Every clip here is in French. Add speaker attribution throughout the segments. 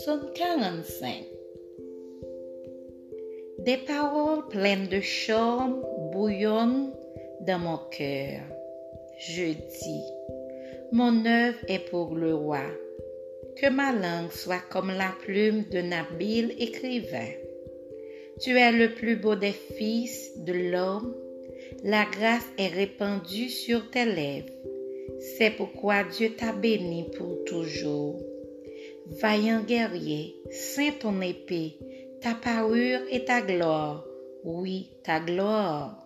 Speaker 1: Psaume 45 Des paroles pleines de charme bouillonnent dans mon cœur. Je dis, mon œuvre est pour le roi. Que ma langue soit comme la plume d'un habile écrivain. Tu es le plus beau des fils de l'homme. La grâce est répandue sur tes lèvres. C'est pourquoi Dieu t'a béni pour toujours. Vaillant guerrier, saint ton épée, ta parure et ta gloire, oui, ta gloire.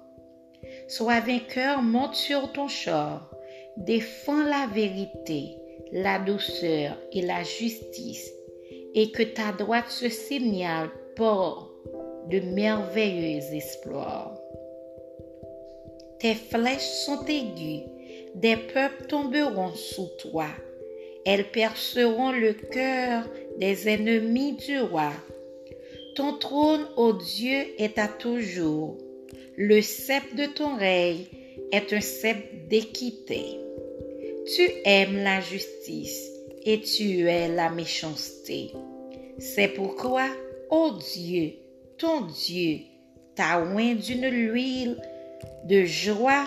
Speaker 1: Sois vainqueur, monte sur ton char, défends la vérité, la douceur et la justice, et que ta droite se signale pour de merveilleux exploits. Tes flèches sont aiguës, des peuples tomberont sous toi elles perceront le cœur des ennemis du roi. Ton trône, ô Dieu, est à toujours. Le sceptre de ton règne est un sceptre d'équité. Tu aimes la justice et tu es la méchanceté. C'est pourquoi, ô Dieu, ton Dieu, t'a oint d'une huile de joie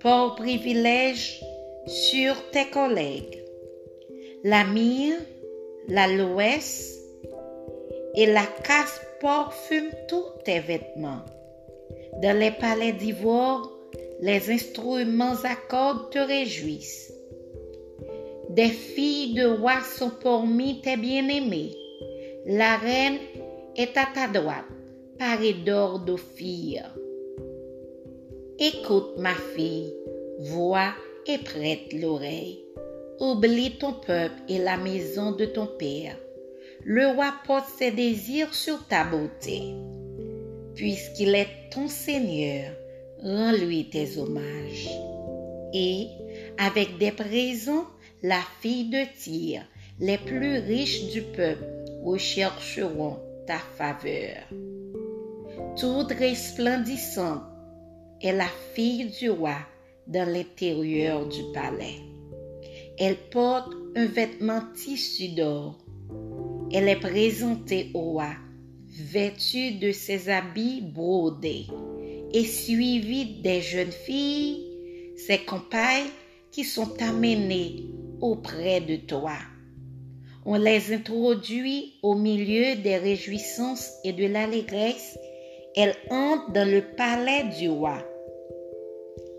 Speaker 1: pour privilège sur tes collègues la l'aloès et la casse parfument tous tes vêtements. Dans les palais d'ivoire, les instruments à cordes te réjouissent. Des filles de roi sont parmi tes bien-aimés. La reine est à ta droite, parée d'or d'ophir. Écoute, ma fille, vois et prête l'oreille. Oublie ton peuple et la maison de ton père. Le roi porte ses désirs sur ta beauté. Puisqu'il est ton Seigneur, rends-lui tes hommages. Et, avec des présents, la fille de Tyr, les plus riches du peuple, rechercheront ta faveur. Toute resplendissante est la fille du roi dans l'intérieur du palais. Elle porte un vêtement tissu d'or. Elle est présentée au roi, vêtue de ses habits brodés, et suivie des jeunes filles, ses compagnes qui sont amenées auprès de toi. On les introduit au milieu des réjouissances et de l'allégresse. Elles entrent dans le palais du roi.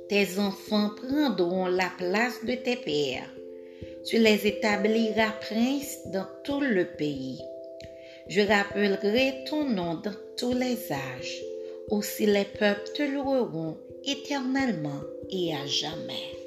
Speaker 1: Tes enfants prendront la place de tes pères tu les établiras princes dans tout le pays. Je rappellerai ton nom dans tous les âges. Aussi les peuples te loueront éternellement et à jamais.